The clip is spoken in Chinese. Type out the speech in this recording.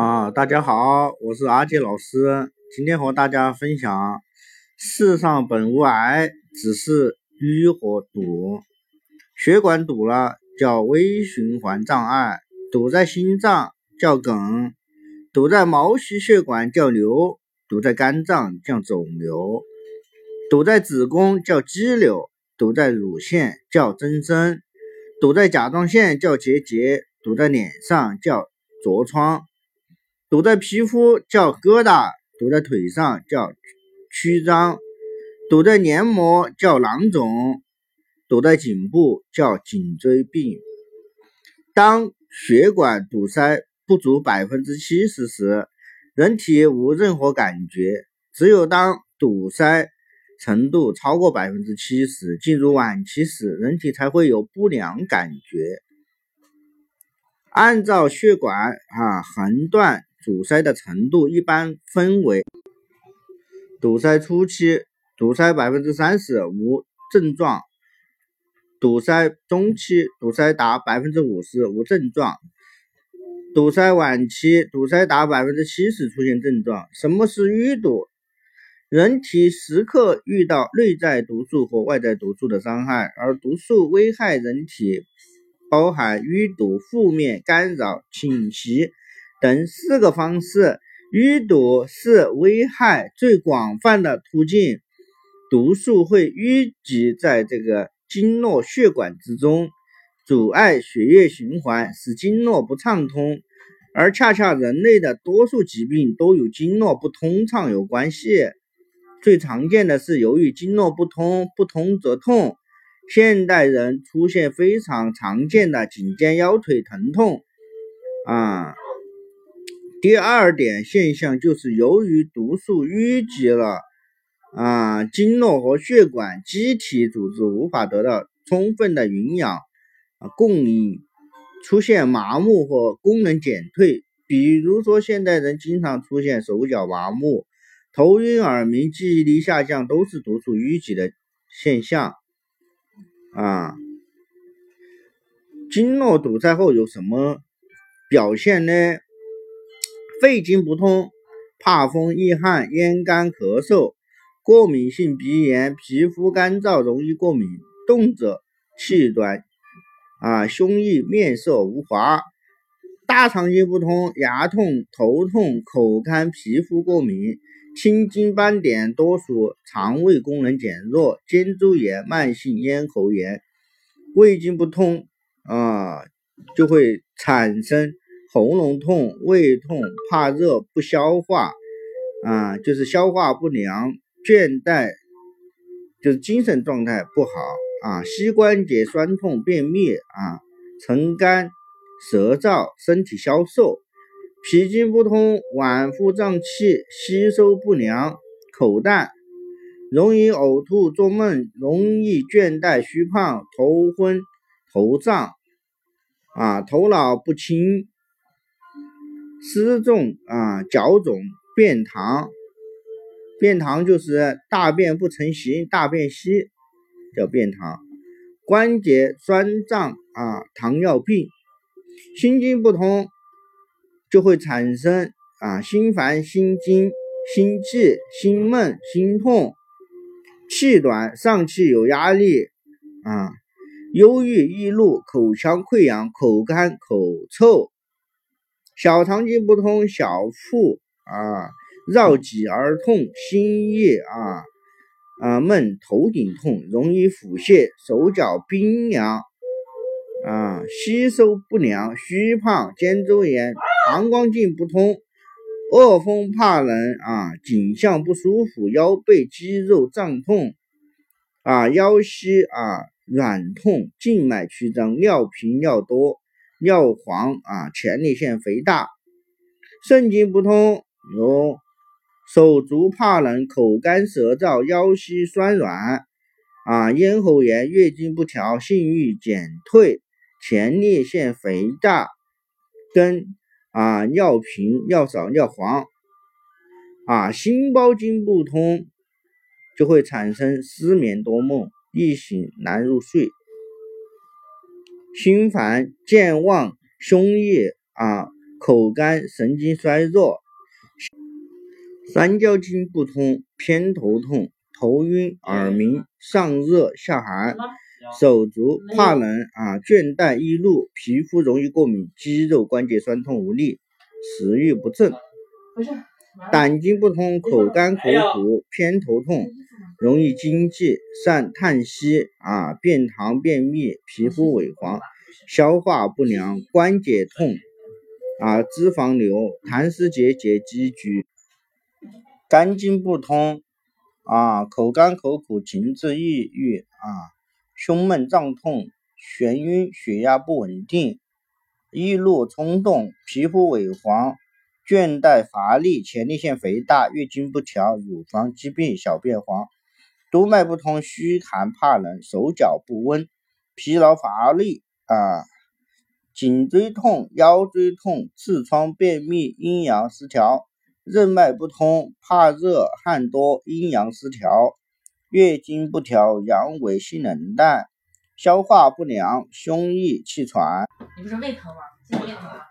啊，大家好，我是阿杰老师，今天和大家分享：世上本无癌，只是淤和堵。血管堵了叫微循环障碍，堵在心脏叫梗，堵在毛细血管叫瘤，堵在肝脏叫肿瘤，堵在子宫叫肌瘤，堵在乳腺叫增生，堵在甲状腺叫结节，堵在脸上叫痤疮。堵在皮肤叫疙瘩，堵在腿上叫曲张，堵在黏膜叫囊肿，堵在颈部叫颈椎病。当血管堵塞不足百分之七十时，人体无任何感觉；只有当堵塞程度超过百分之七十，进入晚期时，人体才会有不良感觉。按照血管啊横断。堵塞的程度一般分为：堵塞初期，堵塞百分之三十无症状；堵塞中期，堵塞达百分之五十无症状；堵塞晚期，堵塞达百分之七十出现症状。什么是淤堵？人体时刻遇到内在毒素和外在毒素的伤害，而毒素危害人体包含淤堵、负面干扰、侵袭。等四个方式，淤堵是危害最广泛的途径。毒素会淤积在这个经络血管之中，阻碍血液循环，使经络不畅通。而恰恰人类的多数疾病都与经络不通畅有关系。最常见的是由于经络不通，不通则痛。现代人出现非常常见的颈肩腰腿疼痛，啊。第二点现象就是由于毒素淤积了，啊，经络和血管机体组织无法得到充分的营养啊供应，出现麻木和功能减退。比如说，现代人经常出现手脚麻木、头晕、耳鸣、记忆力下降，都是毒素淤积的现象。啊，经络堵塞后有什么表现呢？肺经不通，怕风、易汗、咽干、咳嗽，过敏性鼻炎，皮肤干燥，容易过敏，动者气短，啊，胸臆，面色无华。大肠经不通，牙痛、头痛、口干，皮肤过敏，青筋斑点，多属肠胃功能减弱。肩周炎，慢性咽喉炎。胃经不通，啊，就会产生。喉咙痛、胃痛、怕热、不消化，啊，就是消化不良、倦怠，就是精神状态不好啊。膝关节酸痛、便秘啊，唇干舌燥、身体消瘦。脾经不通，脘腹胀气、吸收不良、口淡，容易呕吐、做梦，容易倦怠、虚胖、头昏、头胀，啊，头脑不清。湿重啊，脚肿，便溏，便溏就是大便不成形，大便稀，叫便溏。关节酸胀啊，糖尿病。心经不通，就会产生啊心烦、心惊、心悸、心闷、心痛，气短，上气有压力啊，忧郁、易怒，口腔溃疡，口干、口臭。小肠经不通，小腹啊绕脊而痛，心悸啊啊闷，头顶痛，容易腹泻，手脚冰凉啊，吸收不良，虚胖，肩周炎，膀胱经不通，恶风怕冷啊，颈项不舒服，腰背肌肉胀痛啊，腰膝啊软痛，静脉曲张，尿频尿多。尿黄啊，前列腺肥大，肾经不通，有手足怕冷、口干舌燥、腰膝酸软啊，咽喉炎、月经不调、性欲减退、前列腺肥大，跟啊尿频、尿少、尿黄啊，心包经不通，就会产生失眠多梦、易醒难入睡。心烦、健忘、胸臆啊，口干神经衰弱，三焦经不通，偏头痛，头晕耳鸣，上热下寒，手足怕冷啊，倦怠易怒，皮肤容易过敏，肌肉关节酸痛无力，食欲不振。胆经不通，口干口苦，偏头痛，容易惊悸，善叹息啊，便溏便秘，皮肤萎黄，消化不良，关节痛啊，脂肪瘤，痰湿结节积聚。肝经不通啊，口干口苦，情志抑郁啊，胸闷胀痛，眩晕，血压不稳定，易怒冲动，皮肤萎黄。倦怠乏力，前列腺肥大，月经不调，乳房疾病，小便黄，督脉不通，虚寒怕冷，手脚不温，疲劳乏力啊，颈椎痛，腰椎痛，痔疮，便秘，阴阳失调，任脉不通，怕热，汗多，阴阳失调，月经不调，阳痿，性冷淡，消化不良，胸臆气喘。你不是胃疼吗？胃疼吗？